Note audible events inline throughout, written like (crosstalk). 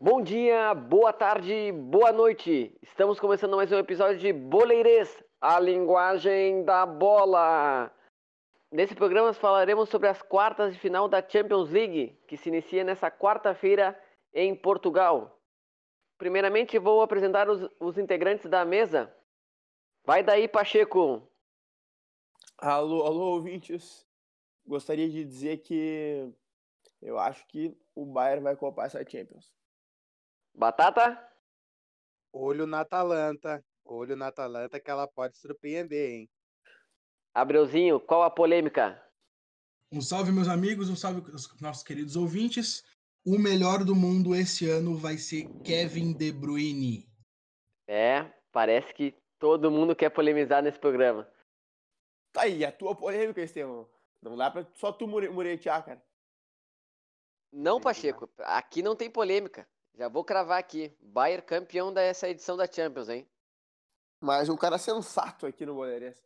Bom dia, boa tarde, boa noite. Estamos começando mais um episódio de Boleirês, a linguagem da bola. Nesse programa falaremos sobre as quartas de final da Champions League, que se inicia nessa quarta-feira em Portugal. Primeiramente vou apresentar os, os integrantes da mesa. Vai daí, Pacheco. Alô, alô, ouvintes. Gostaria de dizer que eu acho que o Bayern vai copar essa Champions. Batata? Olho na Atalanta. Olho na Atalanta que ela pode surpreender, hein? Abreuzinho, qual a polêmica? Um salve, meus amigos, um salve aos nossos queridos ouvintes. O melhor do mundo esse ano vai ser Kevin De Bruyne. É, parece que todo mundo quer polemizar nesse programa. Tá aí, a tua polêmica, Estevão. Não dá pra só tu muretear, cara. Não, Pacheco, aqui não tem polêmica. Já vou cravar aqui. Bayern campeão dessa edição da Champions, hein? Mas um cara sensato aqui no Boleirense.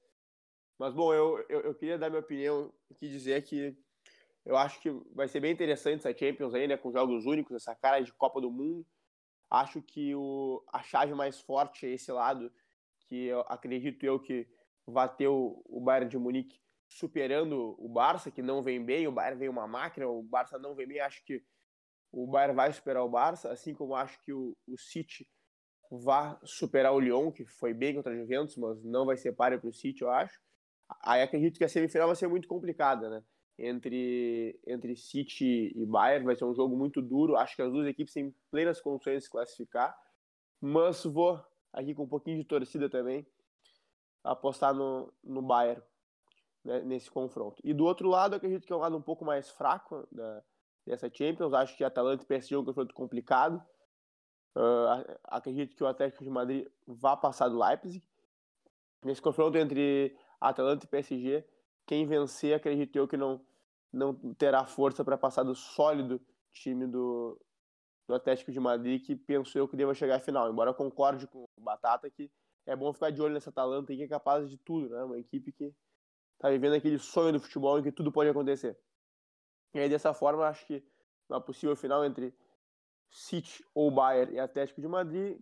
Mas, bom, eu, eu, eu, queria dar minha opinião aqui dizer que eu acho que vai ser bem interessante essa Champions aí, né? Com jogos únicos, essa cara de Copa do Mundo. Acho que o, a chave mais forte é esse lado, que eu, acredito eu que vai ter o, o Bayern de Munique superando o Barça, que não vem bem. O Bayern vem uma máquina, o Barça não vem bem. Acho que o Bayern vai superar o Barça, assim como acho que o, o City vai superar o Lyon, que foi bem contra a Juventus, mas não vai ser páreo para o City, eu acho. Aí acredito que a semifinal vai ser muito complicada, né? Entre, entre City e Bayern, vai ser um jogo muito duro. Acho que as duas equipes têm plenas condições de se classificar, mas vou, aqui com um pouquinho de torcida também, apostar no, no Bayern né, nesse confronto. E do outro lado, acredito que é um lado um pouco mais fraco, né? dessa Champions. Acho que Atalanta e PSG é um confronto complicado. Uh, acredito que o Atlético de Madrid vá passar do Leipzig. Nesse confronto entre Atalanta e PSG, quem vencer, acredito eu que não, não terá força para passar do sólido time do, do Atlético de Madrid, que penso eu que deva chegar à final. Embora eu concorde com o Batata que é bom ficar de olho nessa Atalanta que é capaz de tudo, né? Uma equipe que está vivendo aquele sonho do futebol em que tudo pode acontecer. E aí, dessa forma, acho que na possível final entre City ou Bayern e Atlético de Madrid,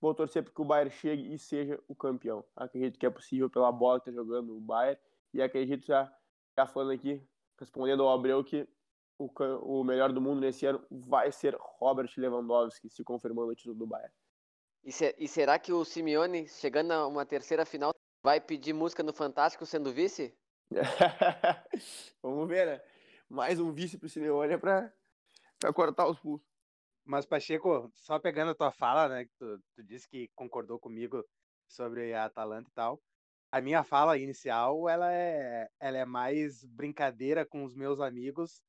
vou torcer para que o Bayern chegue e seja o campeão. Acredito que é possível pela bola que está jogando o Bayern. E acredito já, já falando aqui, respondendo ao Abreu, que o, o melhor do mundo nesse ano vai ser Robert Lewandowski, se confirmando o título do Bayern. E, se, e será que o Simeone, chegando a uma terceira final, vai pedir música no Fantástico sendo vice? (laughs) Vamos ver, né? mais um vice pro Simeone para cortar os pulsos. Mas, Pacheco, só pegando a tua fala, né, que tu, tu disse que concordou comigo sobre a Atalanta e tal. A minha fala inicial, ela é, ela é mais brincadeira com os meus amigos,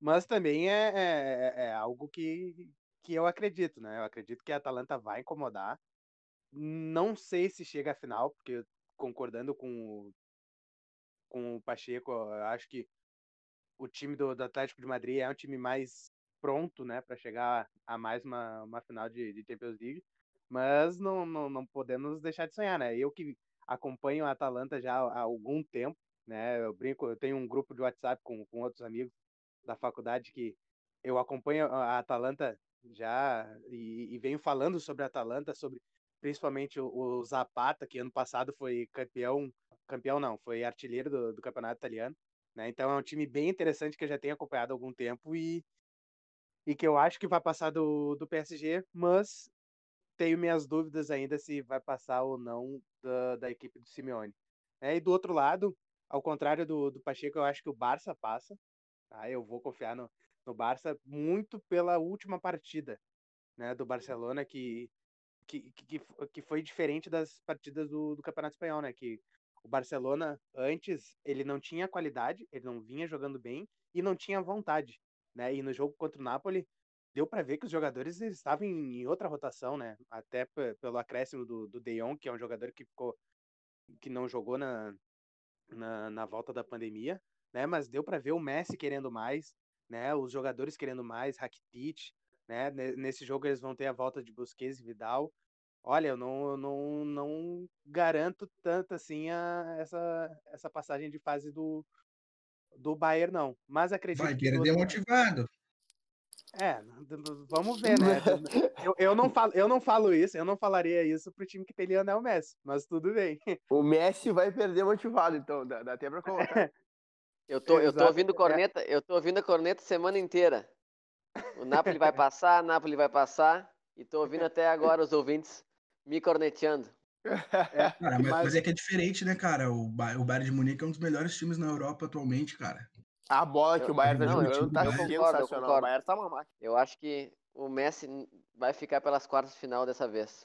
mas também é, é, é algo que, que eu acredito, né? Eu acredito que a Atalanta vai incomodar. Não sei se chega à final, porque concordando com, com o Pacheco, eu acho que o time do, do, Atlético de Madrid é um time mais pronto, né, para chegar a mais uma, uma final de, de Champions League, mas não, não, não podemos deixar de sonhar, né? Eu que acompanho a Atalanta já há algum tempo, né? Eu brinco, eu tenho um grupo de WhatsApp com, com outros amigos da faculdade que eu acompanho a Atalanta já e, e venho falando sobre a Atalanta, sobre principalmente o, o, Zapata, que ano passado foi campeão, campeão não, foi artilheiro do, do campeonato italiano. Né? Então é um time bem interessante que eu já tenho acompanhado há algum tempo e, e que eu acho que vai passar do, do PSG, mas tenho minhas dúvidas ainda se vai passar ou não da, da equipe do Simeone. É, e do outro lado, ao contrário do, do Pacheco, eu acho que o Barça passa. Tá? Eu vou confiar no, no Barça muito pela última partida né, do Barcelona, que, que, que, que foi diferente das partidas do, do Campeonato Espanhol, né? Que o Barcelona, antes, ele não tinha qualidade, ele não vinha jogando bem e não tinha vontade, né? E no jogo contra o Napoli, deu para ver que os jogadores estavam em outra rotação, né? Até pelo acréscimo do, do De Jong, que é um jogador que ficou que não jogou na, na, na volta da pandemia, né? Mas deu para ver o Messi querendo mais, né? Os jogadores querendo mais, Rakitic, né? Nesse jogo eles vão ter a volta de Busquets e Vidal. Olha, eu não, eu não, não garanto tanto assim a, essa, essa passagem de fase do, do Bayern, não. Mas acredito Vai que. perder outro- motivado. É, vamos ver, né? Eu, eu, não falo, eu não falo isso, eu não falaria isso pro time que tem Lionel Messi, mas tudo bem. O Messi vai perder motivado, então. Dá, dá até pra colocar. (laughs) Eu tô, eu tô ouvindo é. corneta, eu tô ouvindo a corneta semana inteira. O Napoli vai passar, (laughs) Napoli vai passar, e tô ouvindo até agora os ouvintes me corneteando. (laughs) Cara, mas, Mas- mas é que é diferente, né, cara? O, Ba- o Bayern de Munique é um dos melhores times na Europa atualmente, cara. A bola que o Bayern tá Não, eu jogando tá concordo, eu sensacional. concordo. O Bayern tá uma máquina. Eu acho que o Messi vai ficar pelas quartas de final dessa vez.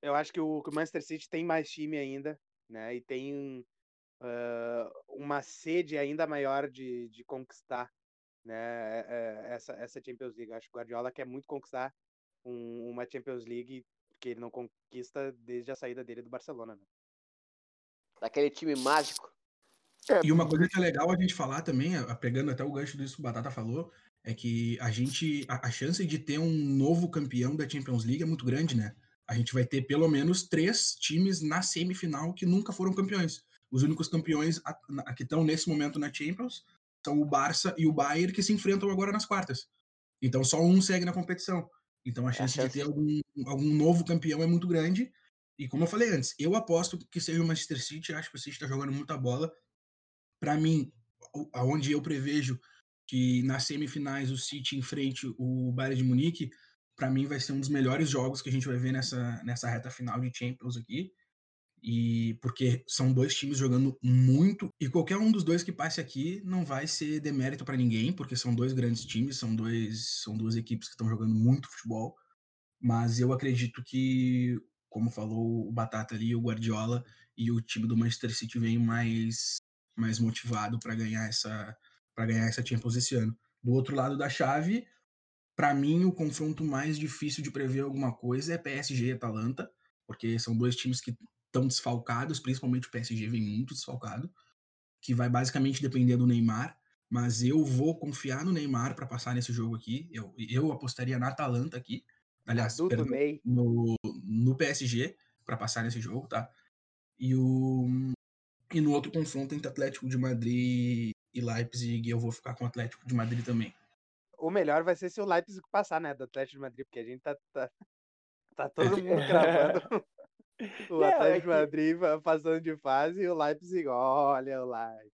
Eu acho que o, que o Manchester City tem mais time ainda, né? E tem ah, uma sede ainda maior de, de conquistar né? é- é- essa, essa Champions League. Eu acho que o Guardiola quer muito conquistar um- uma Champions League que ele não conquista desde a saída dele do Barcelona. Né? Daquele time mágico. É, E uma coisa que é legal a gente falar também, a- pegando até o gancho disso que o Batata falou, é que a gente. A, a chance de ter um novo campeão da Champions League é muito grande, né? A gente vai ter pelo menos três times na semifinal que nunca foram campeões. Os únicos campeões a- na- que estão nesse momento na Champions são o Barça e o Bayern que se enfrentam agora nas quartas. Então só um segue na competição. Então a chance, chance- de ter algum, algum novo campeão é muito grande. E como eu falei antes, eu aposto que seja o Manchester City, acho que o City está jogando muita bola. Para mim, aonde eu prevejo que nas semifinais o City enfrente o Bayern de Munique, para mim vai ser um dos melhores jogos que a gente vai ver nessa, nessa reta final de Champions aqui. E porque são dois times jogando muito e qualquer um dos dois que passe aqui não vai ser demérito para ninguém, porque são dois grandes times, são dois são duas equipes que estão jogando muito futebol. Mas eu acredito que, como falou o Batata ali, o Guardiola e o time do Manchester City vem mais mais motivado para ganhar essa para ganhar essa Champions esse ano. Do outro lado da chave, para mim o confronto mais difícil de prever alguma coisa é PSG e Atalanta, porque são dois times que estão desfalcados, principalmente o PSG vem muito desfalcado, que vai basicamente depender do Neymar, mas eu vou confiar no Neymar para passar nesse jogo aqui. Eu, eu apostaria na Atalanta aqui, aliás, perdão, no, no PSG para passar nesse jogo, tá? E o e no outro confronto entre Atlético de Madrid e Leipzig, eu vou ficar com o Atlético de Madrid também. O melhor vai ser se o Leipzig passar, né? Do Atlético de Madrid, porque a gente tá, tá, tá todo (laughs) mundo gravando. O é Atlético de que- Madrid va- passando de fase e o Leipzig, olha o Leipzig.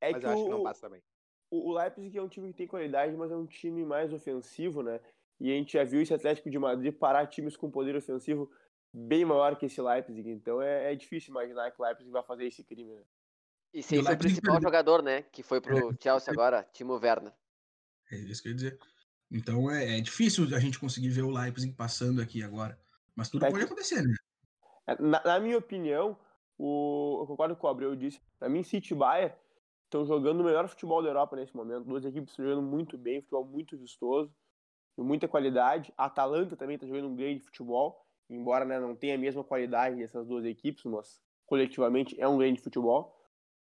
É Mas que eu acho que não passa também. o o Leipzig é um time que tem qualidade, mas é um time mais ofensivo, né? E a gente já viu esse Atlético de Madrid parar times com poder ofensivo bem maior que esse Leipzig. Então é, é difícil imaginar que o Leipzig vai fazer esse crime, né? E sem o principal perdeu. jogador, né? Que foi pro Chelsea agora, Timo Werner. É isso que eu ia dizer. Então é, é difícil a gente conseguir ver o Leipzig passando aqui agora. Mas tudo É pode que- acontecer, né? É, Na, na minha opinião, o, eu concordo com o Abreu disse. Pra mim, City e Bayern estão jogando o melhor futebol da Europa nesse momento. Duas equipes estão jogando muito bem, futebol muito vistoso, com muita qualidade. A Atalanta também está jogando um grande futebol, embora né, não tenha a mesma qualidade dessas duas equipes, mas coletivamente é um grande futebol.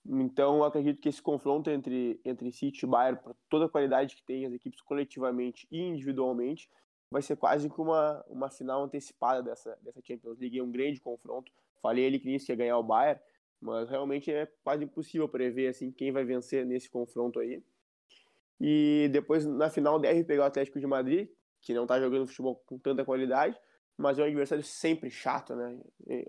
Então, acredito que esse confronto entre, entre City e Bayern, por toda a qualidade que tem as equipes coletivamente e individualmente, vai ser quase que uma, uma final antecipada dessa, dessa Champions League. É um grande confronto. Falei ali que nisso ia ganhar o Bayern, mas realmente é quase impossível prever assim quem vai vencer nesse confronto aí. E depois, na final, deve pegar o Atlético de Madrid, que não está jogando futebol com tanta qualidade, mas é um adversário sempre chato, né?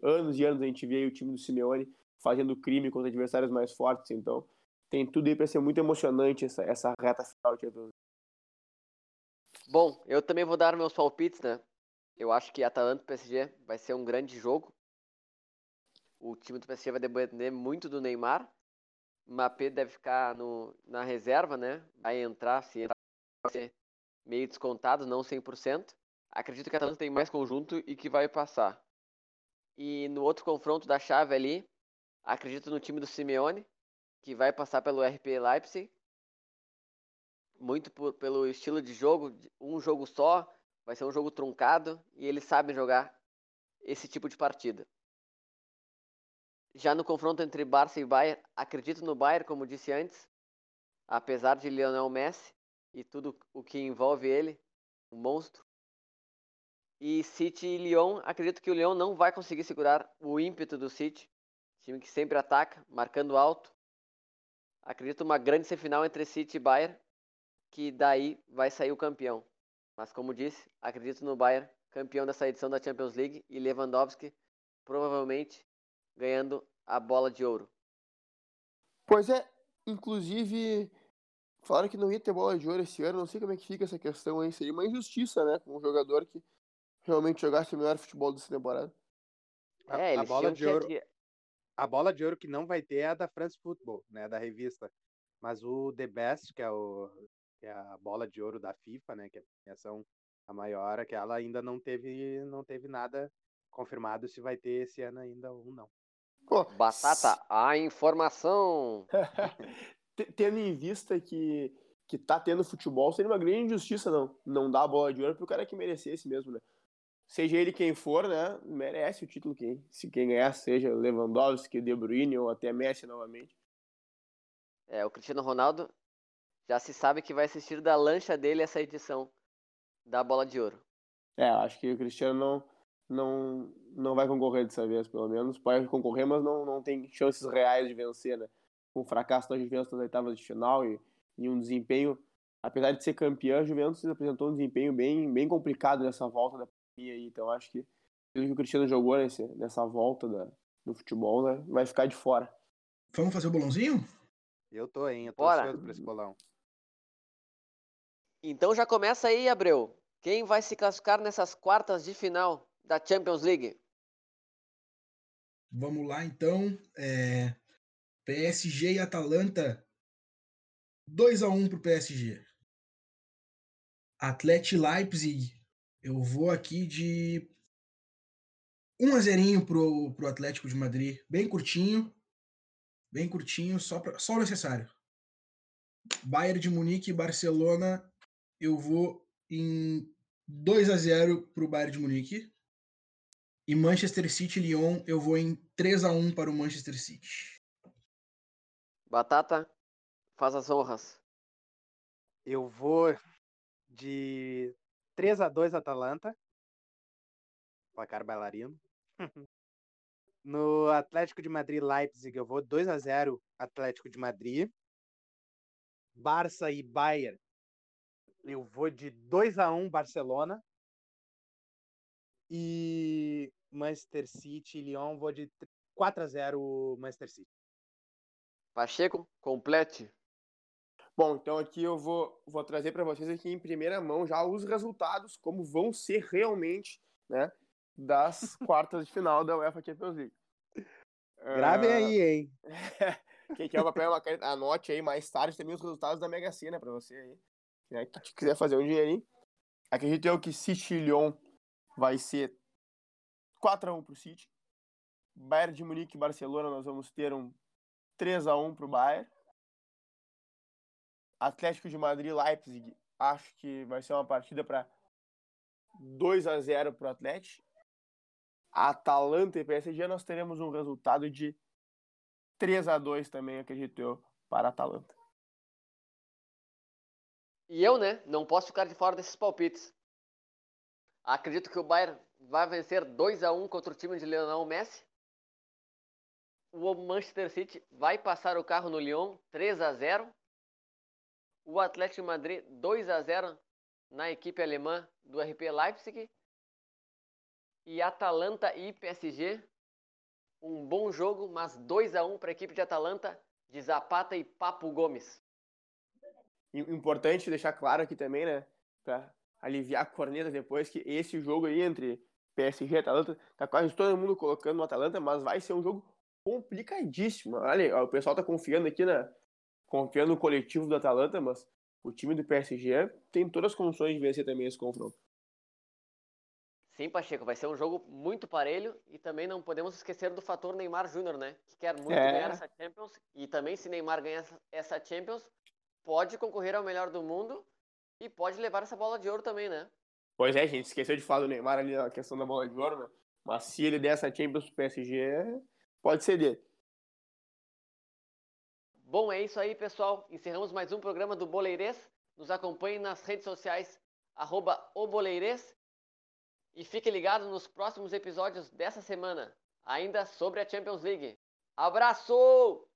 Anos e anos a gente vê o time do Simeone fazendo crime contra adversários mais fortes, então tem tudo aí para ser muito emocionante essa, essa reta final de Champions. Bom, eu também vou dar meus palpites, né? Eu acho que Atalanta e PSG vai ser um grande jogo. O time do PSG vai depender muito do Neymar. Mbappé deve ficar no, na reserva, né? Vai entrar, se entrar, vai ser meio descontado, não 100%. Acredito que a Atalanta tem mais conjunto e que vai passar. E no outro confronto da chave ali, acredito no time do Simeone, que vai passar pelo RP Leipzig muito por- pelo estilo de jogo, um jogo só, vai ser um jogo truncado e eles sabem jogar esse tipo de partida. Já no confronto entre Barça e Bayern, acredito no Bayern, como disse antes, apesar de Lionel Messi e tudo o que envolve ele, um monstro. E City e Lyon, acredito que o Lyon não vai conseguir segurar o ímpeto do City, time que sempre ataca, marcando alto. Acredito uma grande semifinal entre City e Bayern, que daí vai sair o campeão. Mas como disse, acredito no Bayern, campeão dessa edição da Champions League, e Lewandowski provavelmente ganhando a bola de ouro. Pois é, inclusive, falaram que não ia ter bola de ouro esse ano, não sei como é que fica essa questão aí, seria uma injustiça, né, com um jogador que realmente jogasse o melhor futebol dessa temporada. A, É, a bola de que ouro, adi- a bola de ouro que não vai ter é a da France Football, né, da revista. Mas o The Best, que é o que é a bola de ouro da FIFA, né, que é a premiação a maior, que ela ainda não teve não teve nada confirmado se vai ter esse ano ainda ou não. Pô, Batata, a informação. (laughs) Tendo em vista que, que tá tendo futebol, seria uma grande injustiça não, não dar a bola de ouro pro cara que merecesse mesmo, né? Seja ele quem for, né? Merece o título quem, se quem ganhar seja Lewandowski, De Bruyne ou até Messi novamente. É, o Cristiano Ronaldo já se sabe que vai assistir da lancha dele essa edição da bola de ouro. É, acho que o Cristiano não, não, não vai concorrer dessa vez, pelo menos. Pode concorrer, mas não, não tem chances reais de vencer, né? Com o fracasso da Juventus nas oitavas de final e, e um desempenho, apesar de ser campeã, a Juventus apresentou um desempenho bem, bem complicado nessa volta da pandemia aí. Então acho que pelo que o Cristiano jogou nesse, nessa volta da, do futebol, né? Vai ficar de fora. Vamos fazer o bolãozinho? Eu tô, hein, eu tô Bora. ansioso pra esse bolão. Então já começa aí, Abreu. Quem vai se classificar nessas quartas de final da Champions League? Vamos lá, então. É, PSG e Atalanta. 2x1 pro PSG. Atlético e Leipzig. Eu vou aqui de 1x0 pro, pro Atlético de Madrid. Bem curtinho. Bem curtinho, só, pra, só o necessário. Bayern de Munique e Barcelona. Eu vou em 2x0 pro Bayern de Munique. E Manchester City e Lyon, eu vou em 3 a 1 para o Manchester City. Batata, faz as honras. Eu vou de 3 a 2 Atalanta. Placar bailarino. (laughs) No Atlético de Madrid Leipzig, eu vou 2 a 0 Atlético de Madrid. Barça e Bayern, eu vou de 2 a 1 Barcelona. E Manchester City e Lyon, vou de 4 a 0 Manchester City. Pacheco, complete. Bom, então aqui eu vou, vou trazer para vocês aqui em primeira mão já os resultados, como vão ser realmente, né, das (laughs) quartas de final da UEFA Champions League. Gravem Ah, aí, hein? (laughs) Quem quer o papel uma caneta, anote aí mais tarde também os resultados da Mega Sena para você aí. Né, que quiser fazer um dinheirinho. Acredito eu que City Lyon vai ser 4x1 pro City. Bayern de Munique e Barcelona nós vamos ter um 3x1 pro Bayern. Atlético de Madrid Leipzig, acho que vai ser uma partida para 2 a 0 pro Atlético. Atalanta e PSG nós teremos um resultado de 3 a 2 também, acredito eu, para Atalanta. E eu, né, não posso ficar de fora desses palpites. Acredito que o Bayern vai vencer 2 a 1 contra o time de Lionel Messi. O Manchester City vai passar o carro no Lyon 3 a 0. O Atlético Madrid 2 a 0 na equipe alemã do RP Leipzig. E Atalanta e PSG um bom jogo, mas 2 a 1 para a equipe de Atalanta de Zapata e Papo Gomes. Importante deixar claro aqui também, né, para aliviar a corneta depois, que esse jogo aí entre PSG e Atalanta, tá quase todo mundo colocando no Atalanta, mas vai ser um jogo complicadíssimo. Olha, o pessoal tá confiando aqui na confiando no coletivo do Atalanta, mas o time do PSG tem todas as condições de vencer também esse confronto. Sim, Pacheco, vai ser um jogo muito parelho e também não podemos esquecer do fator Neymar Júnior, né? Que quer muito É. ganhar essa Champions e também se Neymar ganhar essa- Champions, pode concorrer ao melhor do mundo e pode levar essa bola de ouro também, né? Pois é, gente esqueceu de falar do Neymar ali na questão da bola de ouro, né? Mas se ele der essa Champions pro PSG, pode ser dele. Bom, é isso aí, pessoal. Encerramos mais um programa do Boleirês. Nos acompanhe nas redes sociais, arroba. E fique ligado nos próximos episódios dessa semana, ainda sobre a Champions League. Abraço!